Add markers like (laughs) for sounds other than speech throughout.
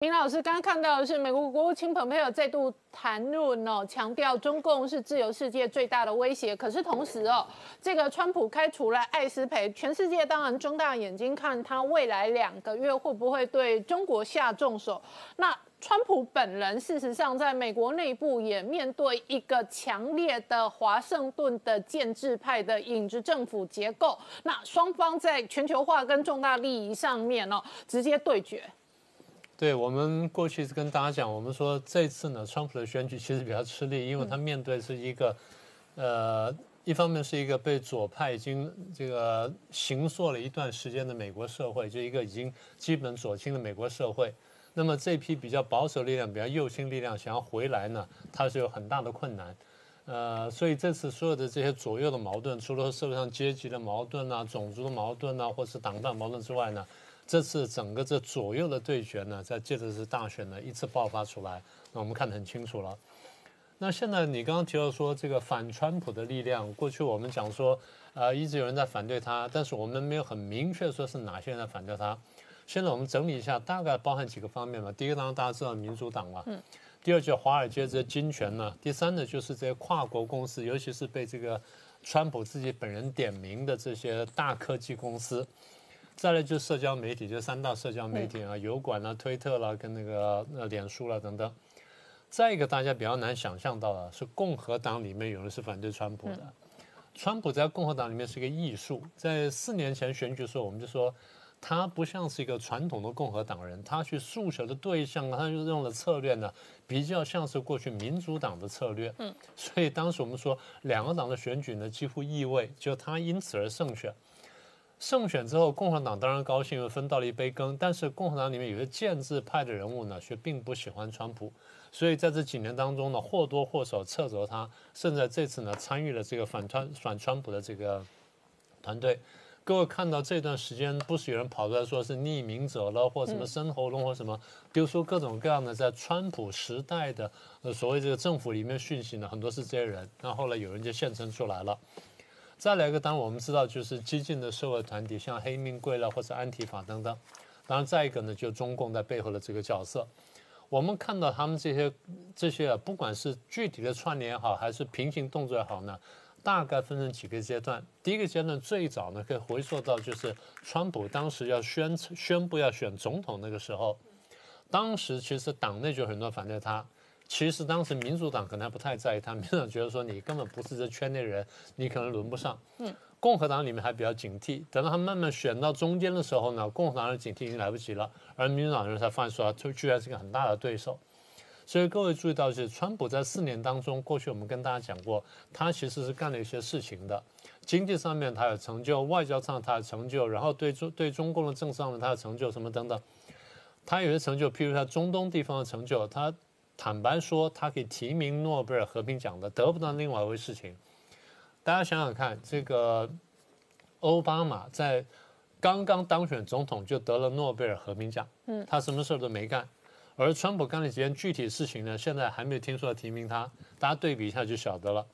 明老师刚刚看到的是美国国务卿蓬佩奥再度谈论哦，强调中共是自由世界最大的威胁。可是同时哦，这个川普开除了艾斯培，全世界当然睁大眼睛看他未来两个月会不会对中国下重手。那川普本人事实上在美国内部也面对一个强烈的华盛顿的建制派的影子政府结构。那双方在全球化跟重大利益上面哦，直接对决。对我们过去是跟大家讲，我们说这次呢，川普的选举其实比较吃力，因为他面对是一个，呃，一方面是一个被左派已经这个形塑了一段时间的美国社会，就一个已经基本左倾的美国社会。那么这批比较保守力量、比较右倾力量想要回来呢，它是有很大的困难。呃，所以这次所有的这些左右的矛盾，除了社会上阶级的矛盾啊、种族的矛盾啊，或是党派矛盾之外呢？这次整个这左右的对决呢，在这次大选呢一次爆发出来，那我们看得很清楚了。那现在你刚刚提到说这个反川普的力量，过去我们讲说，呃，一直有人在反对他，但是我们没有很明确说是哪些人在反对他。现在我们整理一下，大概包含几个方面嘛。第一个当然大家知道民主党了，嗯。第二就华尔街这些金权呢。第三呢就是这些跨国公司，尤其是被这个川普自己本人点名的这些大科技公司。再来就是社交媒体，就三大社交媒体啊，油管啊、推特啦，跟那个呃脸书啦等等。再一个大家比较难想象到的是，共和党里面有人是反对川普的。川普在共和党里面是一个艺术，在四年前选举的时候，我们就说他不像是一个传统的共和党人，他去诉求的对象，他就用的策略呢，比较像是过去民主党的策略。嗯，所以当时我们说两个党的选举呢，几乎意味就他因此而胜选。胜选之后，共和党当然高兴，又分到了一杯羹。但是共和党里面有些建制派的人物呢，却并不喜欢川普，所以在这几年当中呢，或多或少掣肘他，甚至这次呢，参与了这个反川反川普的这个团队。各位看到这段时间，不是有人跑出来说是匿名者了，或什么生喉咙或什么，丢出各种各样的在川普时代的呃所谓这个政府里面讯息呢，很多是这些人。那后来有人就现身出来了。再来一个，当然我们知道，就是激进的社会团体，像黑命贵了或者安提法等等。当然，再一个呢，就中共在背后的这个角色。我们看到他们这些这些啊，不管是具体的串联也好，还是平行动作也好呢，大概分成几个阶段。第一个阶段最早呢，可以回溯到就是川普当时要宣宣布要选总统那个时候，当时其实党内就很多反对他。其实当时民主党可能还不太在意他，民主党觉得说你根本不是这圈内人，你可能轮不上。嗯，共和党里面还比较警惕，等到他慢慢选到中间的时候呢，共和党的警惕已经来不及了，而民主党人才发现说他居然是个很大的对手。所以各位注意到，就是川普在四年当中，过去我们跟大家讲过，他其实是干了一些事情的，经济上面他有成就，外交上他有成就，然后对中对中共的政治上面他有成就什么等等，他有些成就，譬如他中东地方的成就，他。坦白说，他可以提名诺贝尔和平奖的，得不到另外一回事情。大家想想看，这个奥巴马在刚刚当选总统就得了诺贝尔和平奖，嗯，他什么事儿都没干。而川普干了几件具体事情呢？现在还没有听说要提名他，大家对比一下就晓得了。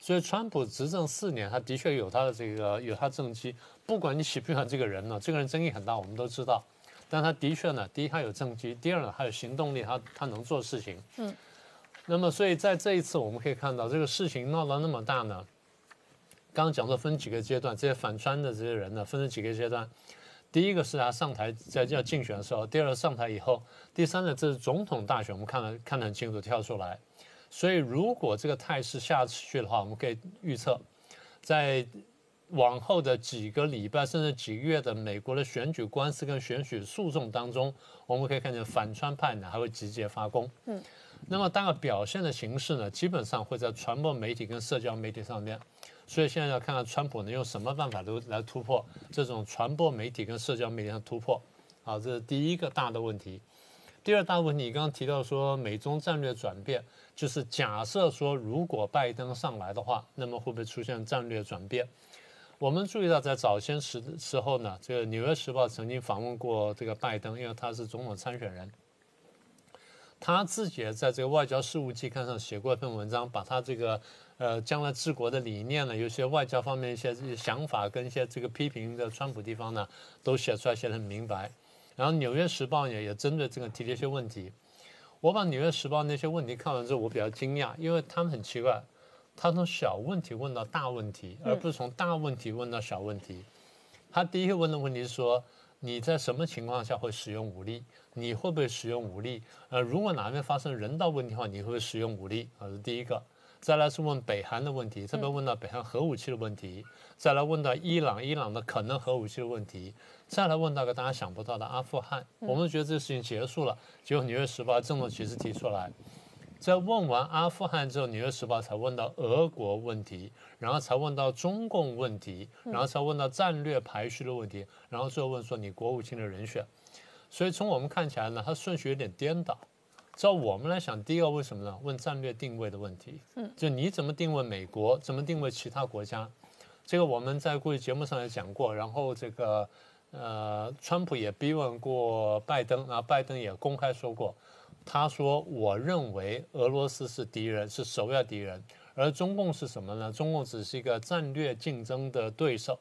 所以，川普执政四年，他的确有他的这个有他政绩。不管你喜不喜欢这个人呢，这个人争议很大，我们都知道。但他的确呢，第一他有政绩，第二呢他有行动力，他他能做事情。嗯，那么所以在这一次我们可以看到，这个事情闹到那么大呢，刚刚讲说分几个阶段，这些反川的这些人呢，分成几个阶段。第一个是他上台在要竞选的时候，第二个上台以后，第三呢这是总统大选，我们看了看得很清楚，跳出来。所以如果这个态势下去的话，我们可以预测，在。往后的几个礼拜甚至几个月的美国的选举官司跟选举诉讼当中，我们可以看见反川派呢还会集结发功。嗯，那么大概表现的形式呢，基本上会在传播媒体跟社交媒体上面。所以现在要看看川普能用什么办法都来突破这种传播媒体跟社交媒体上突破。好，这是第一个大的问题。第二大问题，你刚刚提到说美中战略转变，就是假设说如果拜登上来的话，那么会不会出现战略转变？我们注意到，在早先时时候呢，这个《纽约时报》曾经访问过这个拜登，因为他是总统参选人。他自己也在这个《外交事务季刊》上写过一篇文章，把他这个呃将来治国的理念呢，有些外交方面一些想法跟一些这个批评的川普地方呢，都写出来，写得很明白。然后《纽约时报》也也针对这个提了一些问题。我把《纽约时报》那些问题看完之后，我比较惊讶，因为他们很奇怪，他从小问题问到大问题，而不是从大问题问到小问题。他第一个问的问题是说，你在什么情况下会使用武力？你会不会使用武力？呃，如果哪边发生人道问题的话，你会不会使用武力？啊，是第一个。再来是问北韩的问题，这边问到北韩核武器的问题，再来问到伊朗，伊朗的可能核武器的问题，再来问到个大家想不到的阿富汗。我们觉得这个事情结束了，结果《纽约时报》郑重其事提出来，在问完阿富汗之后，《纽约时报》才问到俄国问题，然后才问到中共问题，然后才问到战略排序的问题，然后最后问说你国务卿的人选。所以从我们看起来呢，它顺序有点颠倒。照我们来想，第一个为什么呢？问战略定位的问题。嗯，就你怎么定位美国，怎么定位其他国家？这个我们在过去节目上也讲过。然后这个呃，川普也逼问过拜登，然后拜登也公开说过，他说我认为俄罗斯是敌人，是首要敌人，而中共是什么呢？中共只是一个战略竞争的对手。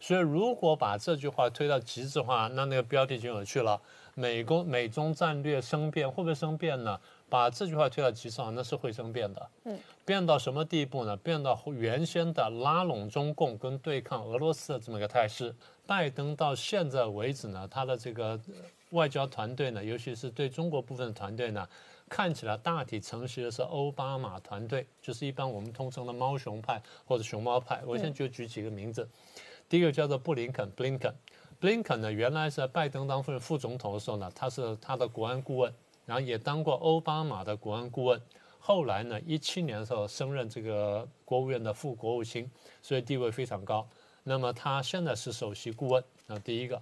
所以如果把这句话推到极致化，那那个标题就有趣了。美国美中战略生变会不会生变呢？把这句话推到极致化，那是会生变的。嗯，变到什么地步呢？变到原先的拉拢中共跟对抗俄罗斯的这么一个态势。拜登到现在为止呢，他的这个外交团队呢，尤其是对中国部分的团队呢，看起来大体承袭的是奥巴马团队，就是一般我们通称的猫熊派或者熊猫派。我现在就举几个名字，第一个叫做布林肯 （Blinken）。布林肯呢，原来是拜登当副副总统的时候呢，他是他的国安顾问，然后也当过奥巴马的国安顾问。后来呢，一七年的时候升任这个国务院的副国务卿，所以地位非常高。那么他现在是首席顾问。那第一个，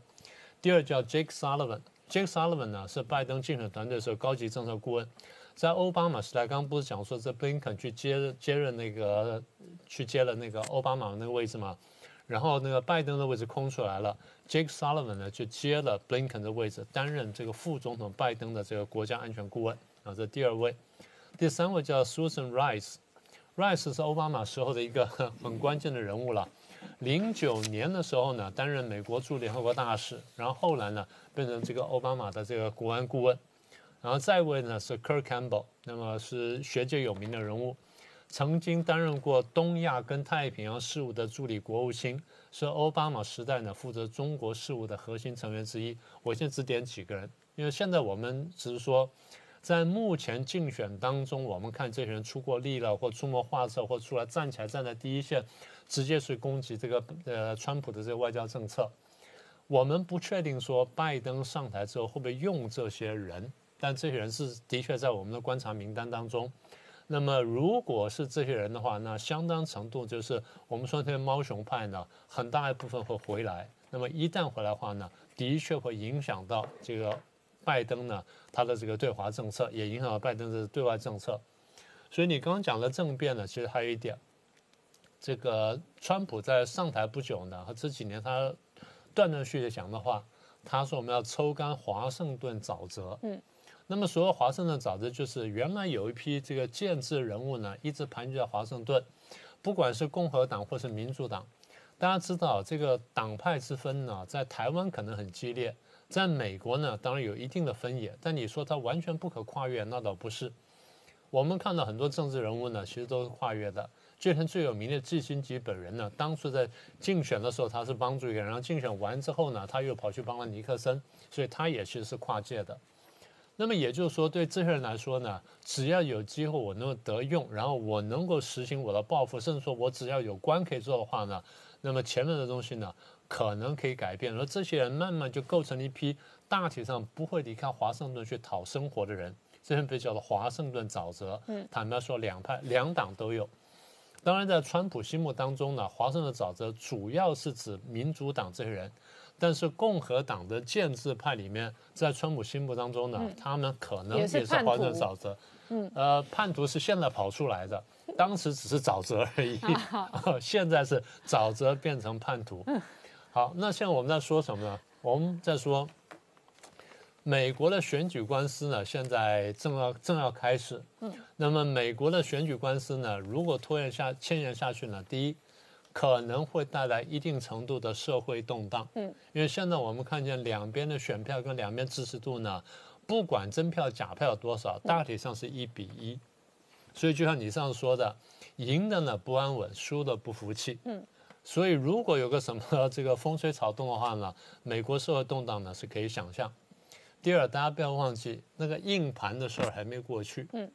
第二叫 Jake Sullivan。Jake Sullivan 呢是拜登竞选团队的时候高级政策顾问，在奥巴马时代，刚不是讲说这布林肯去接接任那个去接了那个奥巴马那个位置吗？然后那个拜登的位置空出来了，Jake Sullivan 呢就接了 Blinken 的位置，担任这个副总统拜登的这个国家安全顾问。啊，这第二位，第三位叫 Susan Rice，Rice 是奥巴马时候的一个 (laughs) 很关键的人物了，零九年的时候呢担任美国驻联合国大使，然后后来呢变成这个奥巴马的这个国安顾问，然后再一位呢是 Kirk Campbell，那么是学界有名的人物。曾经担任过东亚跟太平洋事务的助理国务卿，是奥巴马时代呢负责中国事务的核心成员之一。我先只点几个人，因为现在我们只是说，在目前竞选当中，我们看这些人出过力了，或出谋划策，或出来站起来站在第一线，直接去攻击这个呃川普的这个外交政策。我们不确定说拜登上台之后会不会用这些人，但这些人是的确在我们的观察名单当中。那么，如果是这些人的话，那相当程度就是我们说这些猫熊派呢，很大一部分会回来。那么一旦回来的话呢，的确会影响到这个拜登呢他的这个对华政策，也影响到拜登的对外政策。所以你刚刚讲的政变呢，其实还有一点，这个川普在上台不久呢，和这几年他断断续续讲的话，他说我们要抽干华盛顿沼泽。嗯。那么，所谓华盛顿沼泽，就是原来有一批这个建制人物呢，一直盘踞在华盛顿，不管是共和党或是民主党。大家知道，这个党派之分呢，在台湾可能很激烈，在美国呢，当然有一定的分野。但你说它完全不可跨越，那倒不是。我们看到很多政治人物呢，其实都是跨越的。就像最有名的季辛吉本人呢，当初在竞选的时候，他是帮助一个人，然后竞选完之后呢，他又跑去帮了尼克森，所以他也其实是跨界的。那么也就是说，对这些人来说呢，只要有机会我能够得用，然后我能够实行我的抱负，甚至说我只要有官可以做的话呢，那么前面的东西呢，可能可以改变。而这些人慢慢就构成了一批大体上不会离开华盛顿去讨生活的人，这些被叫做华盛顿沼泽。嗯，坦白说，两派两党都有。当然，在川普心目当中呢，华盛顿沼泽主要是指民主党这些人。但是共和党的建制派里面，在川普心目当中呢，他们可能也是华盛顿沼泽。嗯，呃，叛徒是现在跑出来的，当时只是沼泽而已，(laughs) (laughs) 现在是沼泽变成叛徒。好，那现在我们在说什么呢？我们在说美国的选举官司呢，现在正要正要开始。嗯，那么美国的选举官司呢，如果拖延下牵延下去呢，第一。可能会带来一定程度的社会动荡。嗯，因为现在我们看见两边的选票跟两边支持度呢，不管真票假票有多少，大体上是一比一。所以就像你上次说的，赢的呢不安稳，输的不服气。嗯，所以如果有个什么这个风吹草动的话呢，美国社会动荡呢是可以想象。第二，大家不要忘记那个硬盘的事儿还没过去。嗯，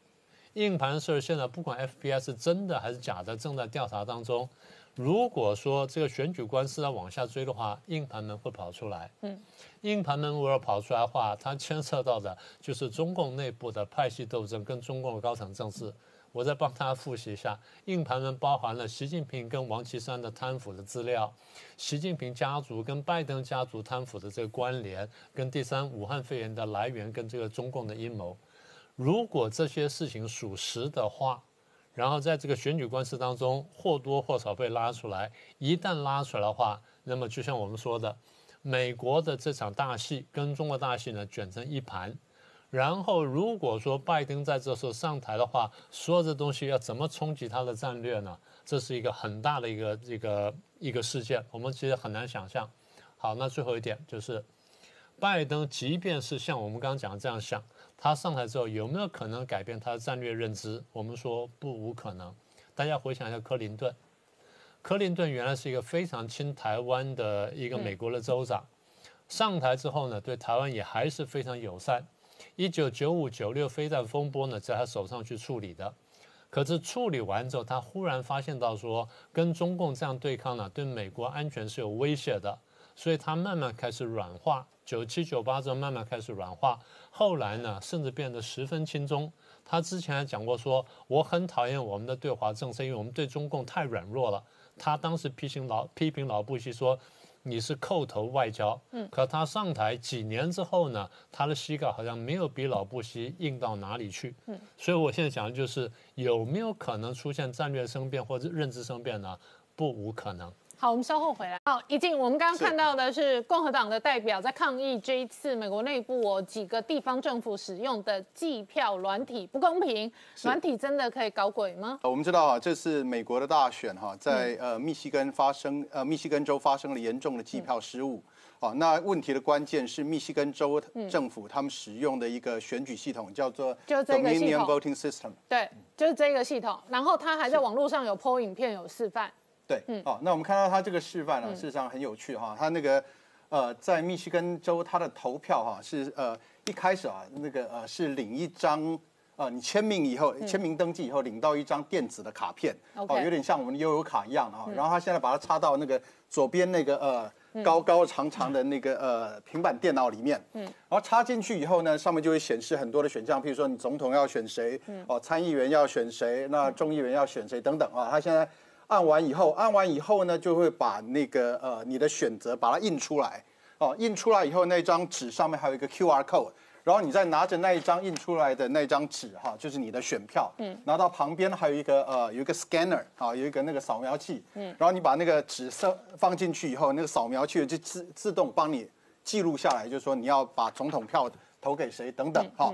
硬盘的事儿现在不管 FBI 是真的还是假的，正在调查当中。如果说这个选举官司要往下追的话，硬盘门会跑出来。嗯，硬盘门如果跑出来的话，它牵涉到的就是中共内部的派系斗争跟中共的高层政治。我再帮大家复习一下，硬盘门包含了习近平跟王岐山的贪腐的资料，习近平家族跟拜登家族贪腐的这个关联，跟第三武汉肺炎的来源跟这个中共的阴谋。如果这些事情属实的话，然后在这个选举官司当中或多或少被拉出来，一旦拉出来的话，那么就像我们说的，美国的这场大戏跟中国大戏呢卷成一盘。然后，如果说拜登在这时候上台的话，所有的东西要怎么冲击他的战略呢？这是一个很大的一个一个一个事件，我们其实很难想象。好，那最后一点就是，拜登即便是像我们刚刚讲的这样想，他上台之后有没有可能改变他的战略认知？我们说不无可能。大家回想一下克林顿，克林顿原来是一个非常亲台湾的一个美国的州长，上台之后呢，对台湾也还是非常友善。一九九五九六飞弹风波呢，在他手上去处理的，可是处理完之后，他忽然发现到说，跟中共这样对抗呢，对美国安全是有威胁的，所以他慢慢开始软化。九七九八之后慢慢开始软化，后来呢，甚至变得十分轻松。他之前还讲过说，我很讨厌我们的对华政策，因为我们对中共太软弱了。他当时批评老批评老布希说。你是叩头外交，嗯，可他上台几年之后呢，他的膝盖好像没有比老布希硬到哪里去，嗯，所以我现在讲的就是有没有可能出现战略生变或者认知生变呢？不无可能。好，我们稍后回来。好，一静，我们刚刚看到的是共和党的代表在抗议这一次美国内部哦几个地方政府使用的计票软体不公平，软体真的可以搞鬼吗？我们知道啊，这次美国的大选哈，在呃密西根发生呃密西根州发生了严重的计票失误。哦，那问题的关键是密西根州政府他们使用的一个选举系统叫做 Dominion Voting System。对，就是这个系统。然后他还在网络上有 PO 影片有示范。对，嗯，哦，那我们看到他这个示范呢，事实上很有趣哈。他那个，呃，在密西根州，他的投票哈是呃一开始啊，那个呃是领一张，呃，你签名以后，签名登记以后，领到一张电子的卡片，哦，有点像我们的悠游卡一样啊。然后他现在把它插到那个左边那个呃高高长长的那个呃平板电脑里面，嗯，然后插进去以后呢，上面就会显示很多的选项，譬如说你总统要选谁，哦，参议员要选谁，那众议员要选谁等等啊。他现在。按完以后，按完以后呢，就会把那个呃你的选择把它印出来，哦，印出来以后，那张纸上面还有一个 Q R code，然后你再拿着那一张印出来的那张纸哈，就是你的选票，嗯，拿到旁边还有一个呃有一个 scanner 啊，有一个那个扫描器，嗯，然后你把那个纸设放进去以后，那个扫描器就自自动帮你记录下来，就是说你要把总统票投给谁等等哈，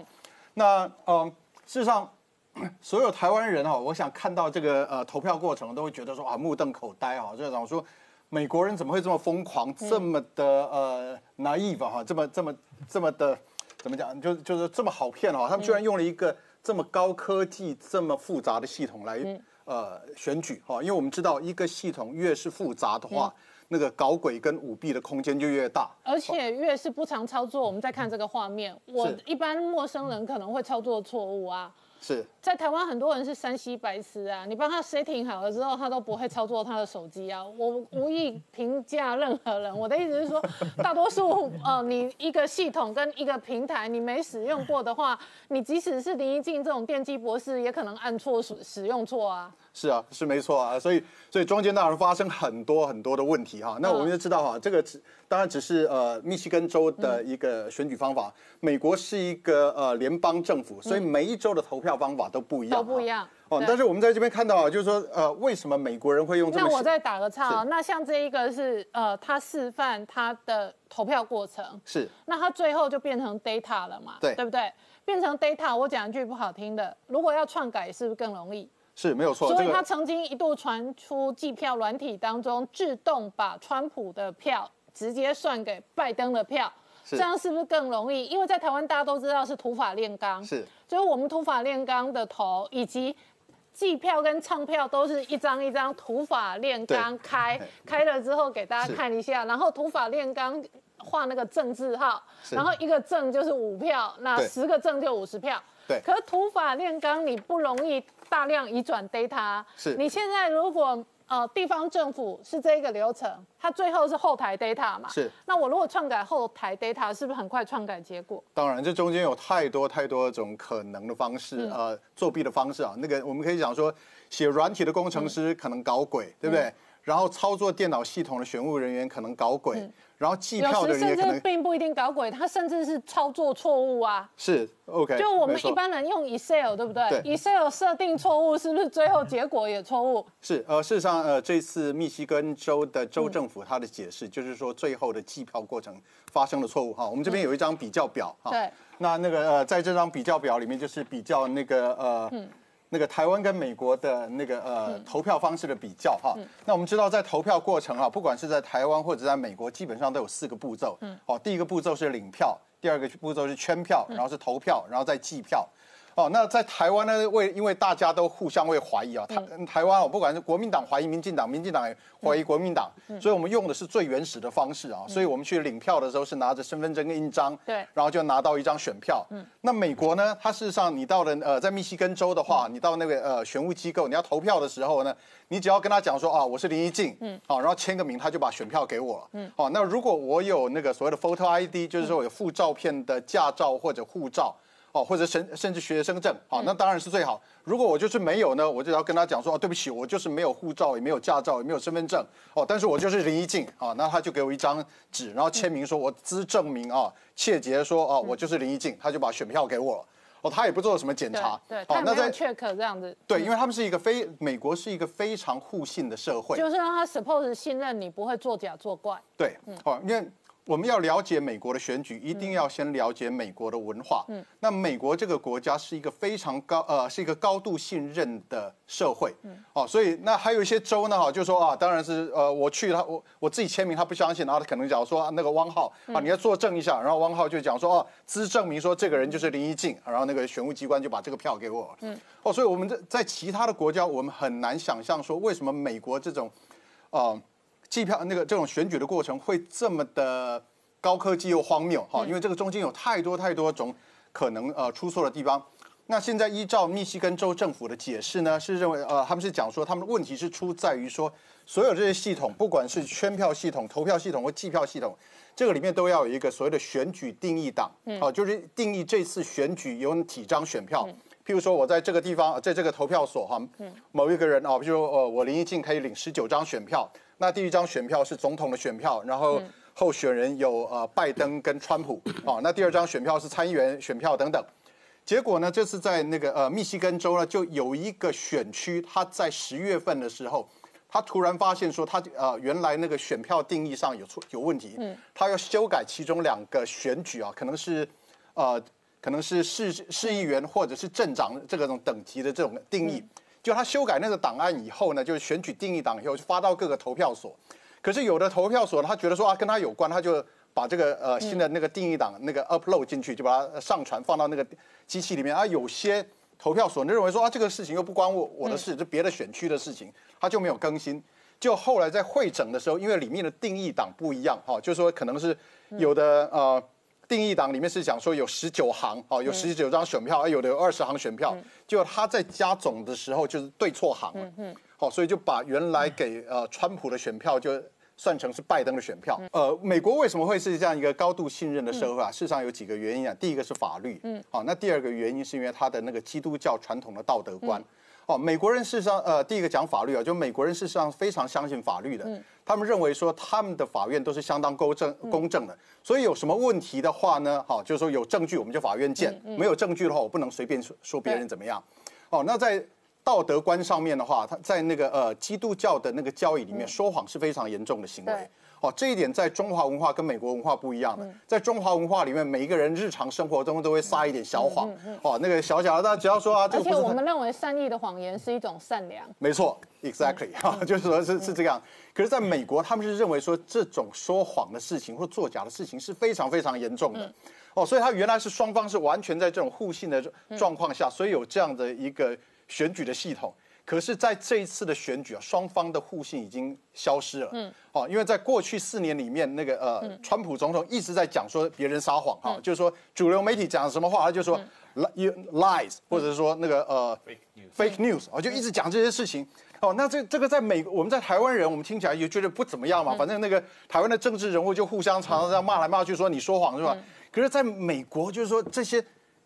那嗯，事实上。(laughs) 所有台湾人哈，我想看到这个呃投票过程，都会觉得说啊目瞪口呆哈，就想说美国人怎么会这么疯狂，这么的呃 naive 哈，这么这么这么的怎么讲，就就是这么好骗哈，他们居然用了一个这么高科技、这么复杂的系统来呃选举哈，因为我们知道一个系统越是复杂的话，那个搞鬼跟舞弊的空间就越大，而且越是不常操作。我们再看这个画面，我一般陌生人可能会操作错误啊。是在台湾很多人是山西白痴啊，你帮他 setting 好了之后，他都不会操作他的手机啊。我无意评价任何人，我的意思是说，大多数呃，你一个系统跟一个平台你没使用过的话，你即使是林一静这种电机博士，也可能按错使使用错啊。是啊，是没错啊，所以所以中间当然发生很多很多的问题哈。那我们就知道哈，这个只当然只是呃密西根州的一个选举方法。美国是一个呃联邦政府，所以每一州的投票方法都不一样，都不一样。哦，但是我们在这边看到啊，就是说呃，为什么美国人会用这那我再打个岔啊，那像这一个是呃，他示范他的投票过程是，那他最后就变成 data 了嘛？对，对不对？变成 data，我讲一句不好听的，如果要篡改，是不是更容易？是没有错。所以他曾经一度传出计票软体当中自动把川普的票直接算给拜登的票，这样是不是更容易？因为在台湾大家都知道是土法炼钢，是，就是我们土法炼钢的头以及。计票跟唱票都是一张一张土法炼钢开开了之后给大家看一下，然后土法炼钢画那个正字号，然后一个正就是五票，那十个正就五十票。对，可是土法炼钢你不容易大量移转 data。是，你现在如果。呃，地方政府是这一个流程，它最后是后台 data 嘛？是。那我如果篡改后台 data，是不是很快篡改结果？当然，这中间有太多太多种可能的方式，呃，作弊的方式啊。那个我们可以讲说，写软体的工程师可能搞鬼，对不对？然后操作电脑系统的选务人员可能搞鬼。然后计票的人也可能并不一定搞鬼，他甚至是操作错误啊。是，OK。就我们一般人用 Excel，对不对？对。Excel 设定错误，是不是最后结果也错误？是，呃，事实上，呃，这次密西根州的州政府他的解释就是说，最后的计票过程发生了错误哈。我们这边有一张比较表哈。对。那那个呃，在这张比较表里面，就是比较那个呃。那个台湾跟美国的那个呃投票方式的比较哈，那我们知道在投票过程啊，不管是在台湾或者在美国，基本上都有四个步骤。嗯，哦，第一个步骤是领票，第二个步骤是圈票，然后是投票，然后再计票。哦，那在台湾呢？为因为大家都互相会怀疑啊，台台湾哦，不管是国民党怀疑民进党，民进党怀疑国民党，所以我们用的是最原始的方式啊。所以我们去领票的时候是拿着身份证跟印章，对，然后就拿到一张选票。嗯，那美国呢？它事实上你到了呃，在密西根州的话，你到那个呃选务机构，你要投票的时候呢，你只要跟他讲说啊，我是林一静，嗯，好，然后签个名，他就把选票给我了。嗯，好，那如果我有那个所谓的 photo ID，就是说有附照片的驾照或者护照。哦，或者甚甚至学生证，好，那当然是最好。如果我就是没有呢，我就要跟他讲说，哦，对不起，我就是没有护照，也没有驾照，也没有身份证，哦，但是我就是林一静，啊，那他就给我一张纸，然后签名说我资证明啊，切结说，哦，我就是林一静，他就把选票给我了，哦，他也不做什么检查，对，哦，那在 check 这样子，对，因为他们是一个非美国是一个非常互信的社会，就是让他 suppose 信任你不会作假作怪，对，哦，因为。我们要了解美国的选举，一定要先了解美国的文化。嗯，那美国这个国家是一个非常高呃，是一个高度信任的社会。嗯，哦，所以那还有一些州呢，哈，就说啊，当然是呃，我去他我我自己签名，他不相信，然后他可能讲说那个汪浩啊，你要作证一下，然后汪浩就讲说哦，资证明说这个人就是林一静，然后那个选务机关就把这个票给我。嗯，哦，所以我们在在其他的国家，我们很难想象说为什么美国这种，啊。计票那个这种选举的过程会这么的高科技又荒谬哈，因为这个中间有太多太多种可能呃出错的地方。那现在依照密西根州政府的解释呢，是认为呃他们是讲说他们的问题是出在于说所有这些系统，不管是圈票系统、投票系统或计票系统，这个里面都要有一个所谓的选举定义档，哦，就是定义这次选举有几张选票。譬如说我在这个地方，在这个投票所哈，某一个人啊，比如说呃我林义静可以领十九张选票。那第一张选票是总统的选票，然后候选人有呃拜登跟川普 (laughs) 哦。那第二张选票是参议员选票等等。结果呢，这次在那个呃密西根州呢，就有一个选区，他在十月份的时候，他突然发现说他呃原来那个选票定义上有错有问题，嗯，他要修改其中两个选举啊，可能是呃可能是市市议员或者是镇长这个种等级的这种定义。就他修改那个档案以后呢，就是选举定义档以后就发到各个投票所。可是有的投票所他觉得说啊跟他有关，他就把这个呃新的那个定义档那个 upload 进去，就把它上传放到那个机器里面。啊，有些投票所认为说啊这个事情又不关我我的事，这别的选区的事情，他就没有更新。就后来在会诊的时候，因为里面的定义档不一样哈，就是说可能是有的呃。定义档里面是讲说有十九行，哦，有十九张选票，有的有二十行选票，就他在加总的时候就是对错行。了，嗯。好，所以就把原来给呃川普的选票就算成是拜登的选票。呃，美国为什么会是这样一个高度信任的社会啊？事实上有几个原因啊，第一个是法律，嗯，好，那第二个原因是因为他的那个基督教传统的道德观。哦，美国人事实上，呃，第一个讲法律啊，就美国人事实上非常相信法律的。嗯，他们认为说他们的法院都是相当公正、公正的，所以有什么问题的话呢，好，就是说有证据我们就法院见，没有证据的话，我不能随便说说别人怎么样。哦，那在道德观上面的话，他在那个呃基督教的那个教义里面，说谎是非常严重的行为。哦，这一点在中华文化跟美国文化不一样的，在中华文化里面，每一个人日常生活中都会撒一点小谎，哦，那个小小的，但只要说啊，这而且我们认为善意的谎言是一种善良。没错，exactly (laughs) 哈、就是说是是这样。可是，在美国，他们是认为说这种说谎的事情或作假的事情是非常非常严重的。哦，所以他原来是双方是完全在这种互信的状况下，所以有这样的一个选举的系统。可是，在这一次的选举啊，双方的互信已经消失了。嗯，哦，因为在过去四年里面，那个呃，川普总统一直在讲说别人撒谎哈、就是说主流媒体讲什么话，他就说 li- lies，或者是说那个呃 fake news，哦，就一直讲这些事情。哦，那这这个在美，我们在台湾人，我们听起来也觉得不怎么样嘛。反正那个台湾的政治人物就互相常常这样骂来骂去，说你说谎是吧？可是在美国，就是说这些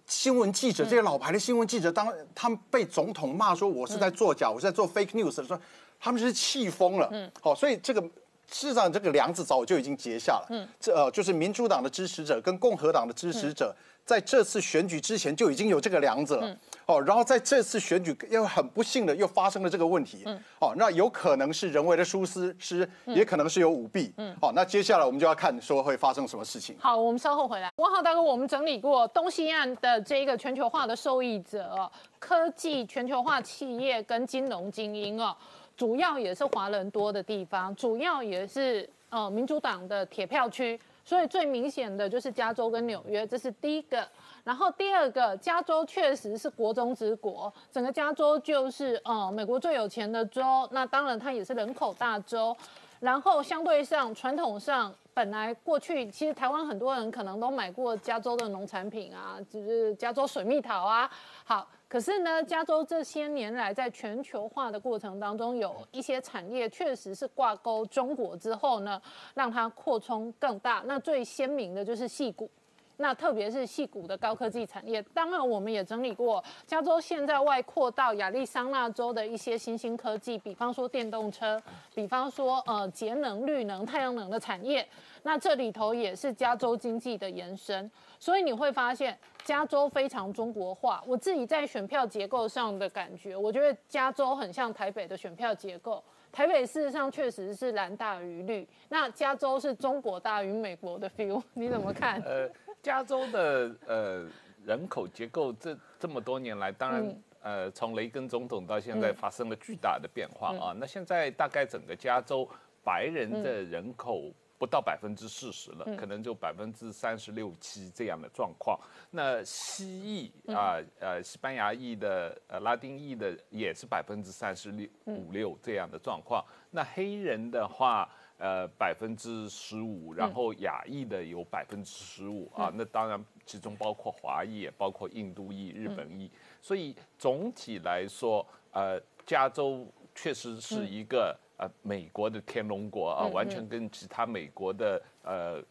新闻记者，这些老牌的新闻记者，当他们被总统骂说我是在作假，我是在做 fake news 的时候，他们是气疯了。嗯，好，所以这个。事实上，这个梁子早就已经结下了。嗯，这呃，就是民主党的支持者跟共和党的支持者，在这次选举之前就已经有这个梁子了。嗯哦，然后在这次选举又很不幸的又发生了这个问题。嗯，哦，那有可能是人为的疏失，失也可能是有舞弊。嗯，哦，那接下来我们就要看说会发生什么事情。好，我们稍后回来。汪浩大哥，我们整理过东西岸的这一个全球化的受益者哦，科技全球化企业跟金融精英哦，主要也是华人多的地方，主要也是呃民主党的铁票区，所以最明显的就是加州跟纽约，这是第一个。然后第二个，加州确实是国中之国，整个加州就是呃美国最有钱的州，那当然它也是人口大州。然后相对上，传统上本来过去其实台湾很多人可能都买过加州的农产品啊，就是加州水蜜桃啊。好，可是呢，加州这些年来在全球化的过程当中，有一些产业确实是挂钩中国之后呢，让它扩充更大。那最鲜明的就是戏骨。那特别是细谷的高科技产业，当然我们也整理过，加州现在外扩到亚利桑那州的一些新兴科技，比方说电动车，比方说呃节能、绿能、太阳能的产业，那这里头也是加州经济的延伸，所以你会发现加州非常中国化。我自己在选票结构上的感觉，我觉得加州很像台北的选票结构。台北事实上确实是蓝大于绿，那加州是中国大于美国的 feel，(laughs) 你怎么看？呃，加州的呃人口结构这这么多年来，当然、嗯呃从雷根总统到现在嗯发生了巨大的变化啊。那现在大概整个加州白人的嗯人口不到百分之四十了，可能就百分之三十六七这样的状况。那西裔嗯。啊呃西班牙裔的呃拉丁裔的也是百分之三十六嗯五六这样的状况。那黑人的话。呃，百分之十五，然后亚裔的有百分之十五啊，那当然其中包括华裔，也包括印度裔、日本裔，所以总体来说，呃，加州确实是一个、呃美国的天龙国啊，完全跟其他美国的呃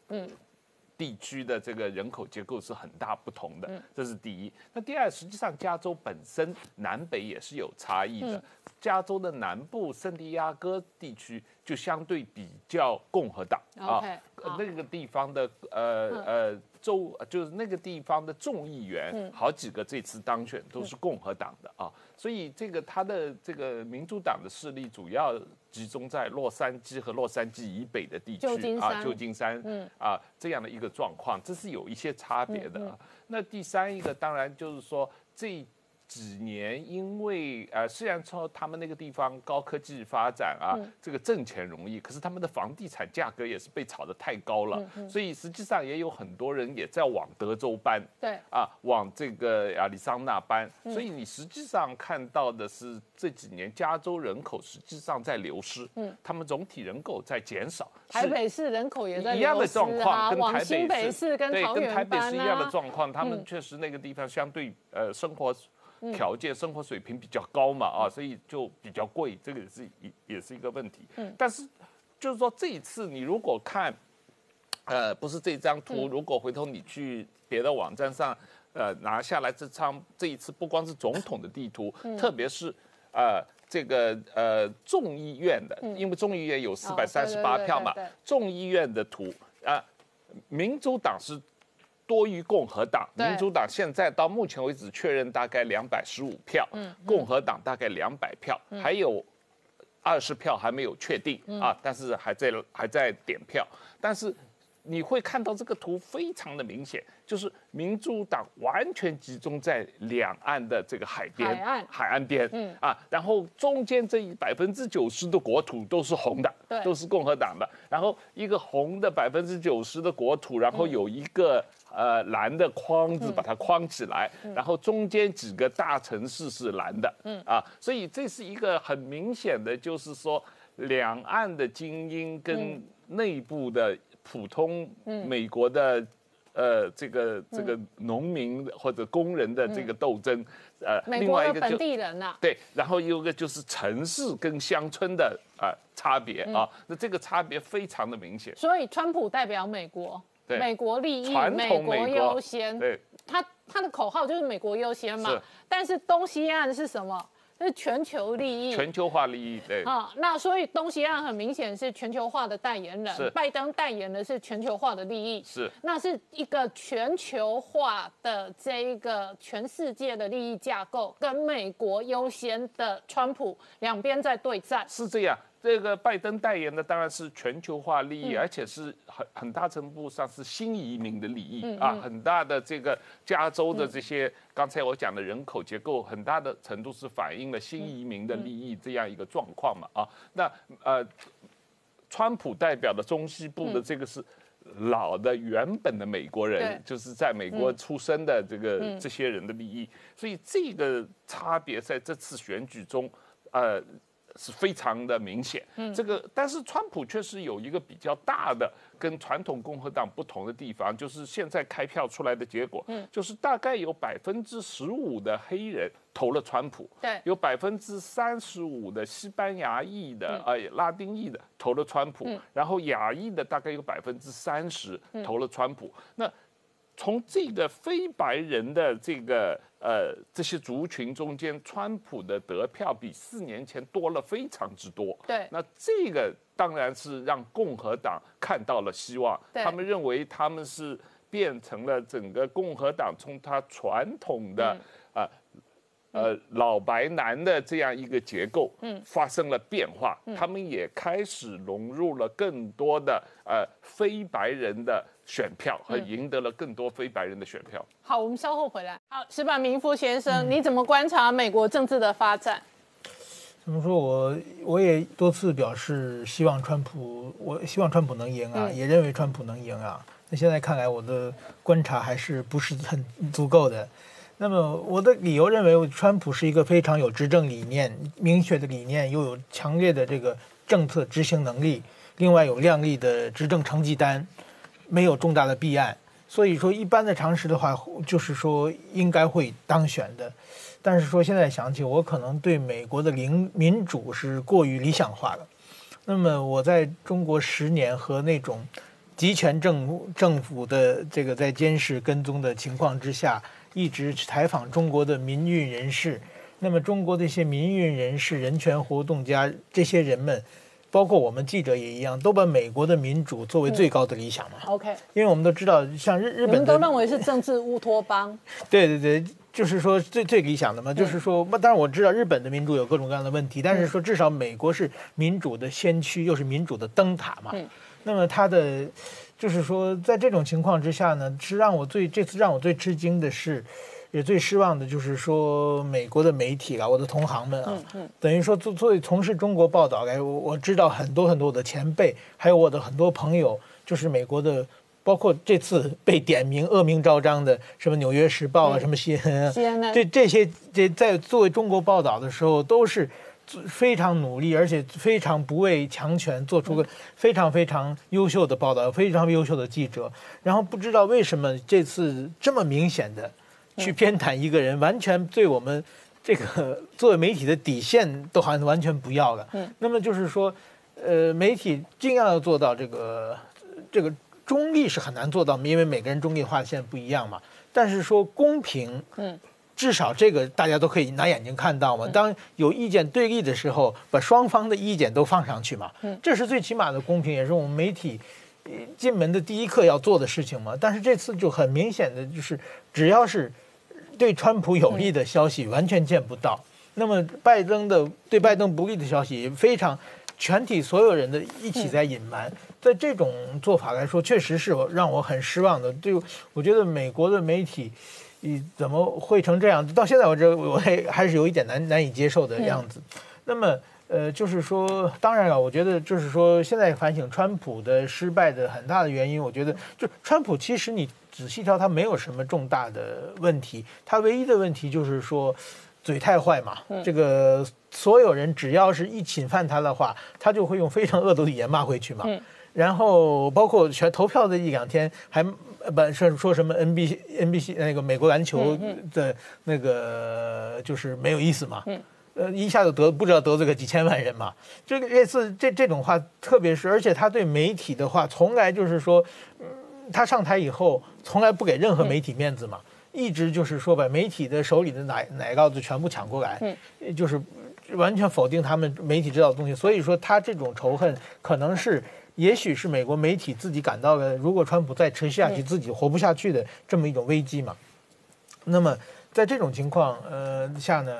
地区的这个人口结构是很大不同的，这是第一。那第二，实际上加州本身南北也是有差异的。加州的南部圣地亚哥地区就相对比较共和党啊，那个地方的呃呃州就是那个地方的众议员，好几个这次当选都是共和党的啊，所以这个他的这个民主党的势力主要集中在洛杉矶和洛杉矶以北的地区啊，旧金山，嗯啊这样的一个状况，这是有一些差别的啊。那第三一个当然就是说这。几年，因为呃，虽然说他们那个地方高科技发展啊，这个挣钱容易，可是他们的房地产价格也是被炒得太高了，所以实际上也有很多人也在往德州搬，对。啊，往这个亚利桑那搬，所以你实际上看到的是这几年加州人口实际上在流失，嗯，他们总体人口在减少，台北市人口也在一样的状况，啊，跟台北北市跟对跟台北市一样的。状况，他们确实那个地方相对呃生活条件、生活水平比较高嘛啊，所以就比较贵，这个也是也也是一个问题。但是就是说这一次你如果看，呃，不是这张图，如果回头你去别的网站上，呃，拿下来这张这一次不光是总统的地图，特别是呃这个呃众议院的，因为众议院有四百三十八票嘛众议院的图啊、民主党是多于共和党，民主党现在到目前为止确认大概两百十五票，共和党大概两百票，还有二十票还没有确定啊，但是还在还在点票，但是。你会看到这个图非常的明显，就是民主党完全集中在两岸的这个海边、海岸、海岸边，嗯。啊，然后中间这一百分之九十的国土都是红的，对，都是共和党的，然后一个红的百分之九十的国土，然后有一个呃蓝的框子把它框起来，然后中间几个大城市是蓝的，嗯。啊，所以这是一个很明显的，就是说两岸的精英跟内部的。普通美国的呃这个这个农民或者工人的这个斗争，呃，另外一个本地人呐，对，然后有个就是城市跟乡村的啊差别啊，那这个差别非常的明显。所以川普代表美国，美国利益，美国优先，对，他他的口号就是美国优先嘛，但是东西岸是什么？是全球利益，全球化利益，对。啊，那所以东西岸很明显是全球化的代言人，拜登代言的是全球化的利益，是，那是一个全球化的这一个全世界的利益架构，跟美国优先的川普两边在对战，是这样。这个拜登代言的当然是全球化利益，而且是很很大程度上是新移民的利益啊，很大的这个加州的这些刚才我讲的人口结构，很大的程度是反映了新移民的利益这样一个状况嘛啊，那呃，川普代表的中西部的这个是老的原本的美国人，就是在美国出生的这个这些人的利益，所以这个差别在这次选举中，呃。是非常的明显，嗯。这个但是川普确实有一个比较大的跟传统共和党不同的地方，就是现在开票出来的结果，嗯。就是大概有百分之十五的黑人投了川普，对，有百分之三十五的西班牙裔的呃拉丁裔的投了川普，然后亚裔的大概有百分之三十投了川普，那。从这个非白人的这个呃这些族群中间，川普的得票比四年前多了非常之多。对，那这个当然是让共和党看到了希望。他们认为他们是变成了整个共和党从他传统的啊呃老白男的这样一个结构，嗯，发生了变化。他们也开始融入了更多的呃非白人的。选票和赢得了更多非白人的选票。好，我们稍后回来。好，石板明夫先生，你怎么观察美国政治的发展？怎么说？我我也多次表示希望川普，我希望川普能赢啊，也认为川普能赢啊。那现在看来，我的观察还是不是很足够的。那么我的理由认为，川普是一个非常有执政理念、明确的理念，又有强烈的这个政策执行能力，另外有亮丽的执政成绩单。没有重大的弊案，所以说一般的常识的话，就是说应该会当选的。但是说现在想起，我可能对美国的民民主是过于理想化了。那么我在中国十年和那种集权政政府的这个在监视跟踪的情况之下，一直采访中国的民运人士。那么中国的一些民运人士、人权活动家这些人们。包括我们记者也一样，都把美国的民主作为最高的理想嘛。OK，因为我们都知道，像日日本都认为是政治乌托邦。(laughs) 对对对，就是说最最理想的嘛。就是说，当然我知道日本的民主有各种各样的问题，但是说至少美国是民主的先驱，又是民主的灯塔嘛。嗯。那么它的，就是说，在这种情况之下呢，是让我最这次让我最吃惊的是。也最失望的就是说，美国的媒体啊，我的同行们啊，等于说作作为从事中国报道，哎，我我知道很多很多的前辈，还有我的很多朋友，就是美国的，包括这次被点名恶名昭彰的什么《纽约时报》啊，什么 (laughs) CNN，这这些这在作为中国报道的时候，都是非常努力，而且非常不畏强权，做出个非常非常优秀的报道，非常优秀的记者。然后不知道为什么这次这么明显的。去偏袒一个人，完全对我们这个作为媒体的底线都好像完全不要了。嗯，那么就是说，呃，媒体尽量要做到这个这个中立是很难做到，因为每个人中立划线不一样嘛。但是说公平，嗯，至少这个大家都可以拿眼睛看到嘛。当有意见对立的时候，把双方的意见都放上去嘛。嗯，这是最起码的公平，也是我们媒体进门的第一课要做的事情嘛。但是这次就很明显的就是，只要是。对川普有利的消息完全见不到，那么拜登的对拜登不利的消息也非常，全体所有人的一起在隐瞒，在这种做法来说，确实是我让我很失望的。对，我觉得美国的媒体，你怎么会成这样？到现在我这，我还还是有一点难难以接受的样子。那么。呃，就是说，当然了，我觉得就是说，现在反省川普的失败的很大的原因，我觉得就川普其实你仔细挑，他没有什么重大的问题，他唯一的问题就是说嘴太坏嘛。这个所有人只要是一侵犯他的话，他就会用非常恶毒的语言骂回去嘛。然后包括选投票的一两天，还不是说什么 NBC NBC 那个美国篮球的那个就是没有意思嘛。呃，一下子得不知道得罪个几千万人嘛？这个类似这这种话，特别是而且他对媒体的话，从来就是说，嗯，他上台以后从来不给任何媒体面子嘛，一直就是说把媒体的手里的奶奶酪子全部抢过来，嗯，就是完全否定他们媒体知道的东西。所以说他这种仇恨，可能是也许是美国媒体自己感到了，如果川普再持续下去，自己活不下去的这么一种危机嘛。那么在这种情况呃下呢？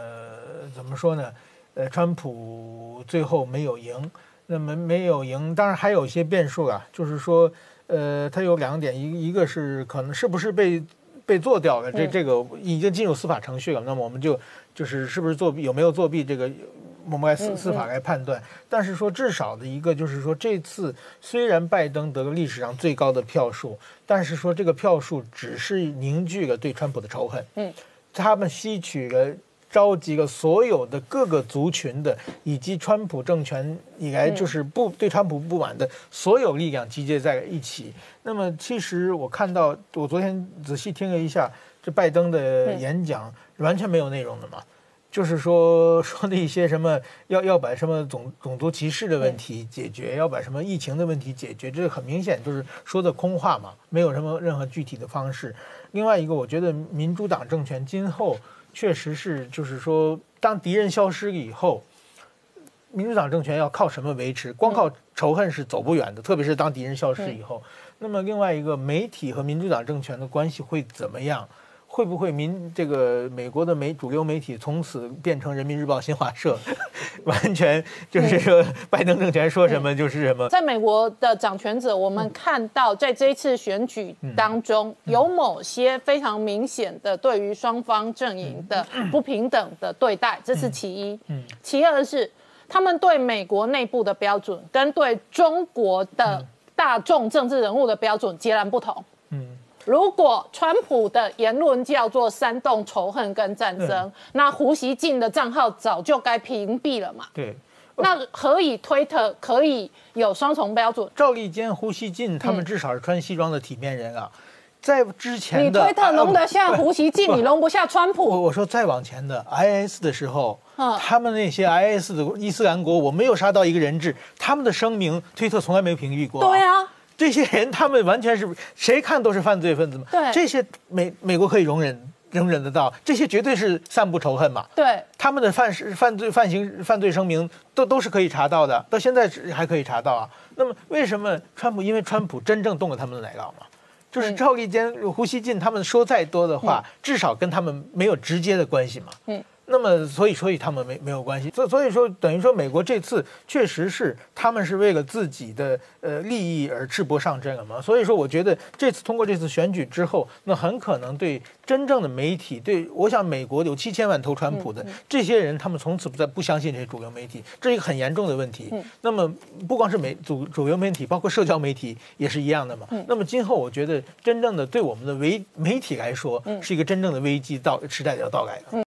怎么说呢？呃，川普最后没有赢，那么没有赢，当然还有一些变数啊。就是说，呃，它有两点，一一个是可能是不是被被做掉了，这这个已经进入司法程序了。那么我们就就是是不是作弊，有没有作弊，这个我们来司司法来判断。但是说至少的一个就是说，这次虽然拜登得了历史上最高的票数，但是说这个票数只是凝聚了对川普的仇恨。嗯，他们吸取了。召集了所有的各个族群的，以及川普政权以来就是不对川普不满的所有力量集结在一起。那么，其实我看到，我昨天仔细听了一下这拜登的演讲，完全没有内容的嘛，就是说说的一些什么要要把什么种种族歧视的问题解决，要把什么疫情的问题解决，这很明显就是说的空话嘛，没有什么任何具体的方式。另外一个，我觉得民主党政权今后。确实是，就是说，当敌人消失以后，民主党政权要靠什么维持？光靠仇恨是走不远的，特别是当敌人消失以后。那么，另外一个，媒体和民主党政权的关系会怎么样？会不会民这个美国的媒主流媒体从此变成人民日报、新华社，(laughs) 完全就是说拜登政权说什么就是什么？在美国的掌权者，我们看到在这一次选举当中，有某些非常明显的对于双方阵营的不平等的对待，这是其一。嗯，其二是他们对美国内部的标准跟对中国的大众政治人物的标准截然不同。嗯。如果川普的言论叫做煽动仇恨跟战争，那胡锡进的账号早就该屏蔽了嘛？对。那何以推特可以有双重标准？赵立坚、胡锡进他们至少是穿西装的体面人啊，在之前的你推特容得下胡锡进，你容不下川普。我我说再往前的 IS 的时候，他们那些 IS 的伊斯兰国，我没有杀到一个人质，他们的声明推特从来没有屏蔽过。对啊。这些人他们完全是谁看都是犯罪分子嘛？对，这些美美国可以容忍容忍得到，这些绝对是散布仇恨嘛？对，他们的犯事犯罪犯行犯罪声明都都是可以查到的，到现在还可以查到啊。那么为什么川普？因为川普真正动了他们的奶酪嘛？就是赵立坚、胡锡进他们说再多的话，至少跟他们没有直接的关系嘛？嗯。那么，所以，所以他们没没有关系，所所以说，等于说，美国这次确实是他们是为了自己的呃利益而赤膊上阵了嘛。所以说，我觉得这次通过这次选举之后，那很可能对真正的媒体，对我想美国有七千万投川普的这些人，他们从此不再不相信这些主流媒体，这是一个很严重的问题。那么，不光是媒主主流媒体，包括社交媒体也是一样的嘛。那么，今后我觉得真正的对我们的媒媒体来说，是一个真正的危机到时代要到来了。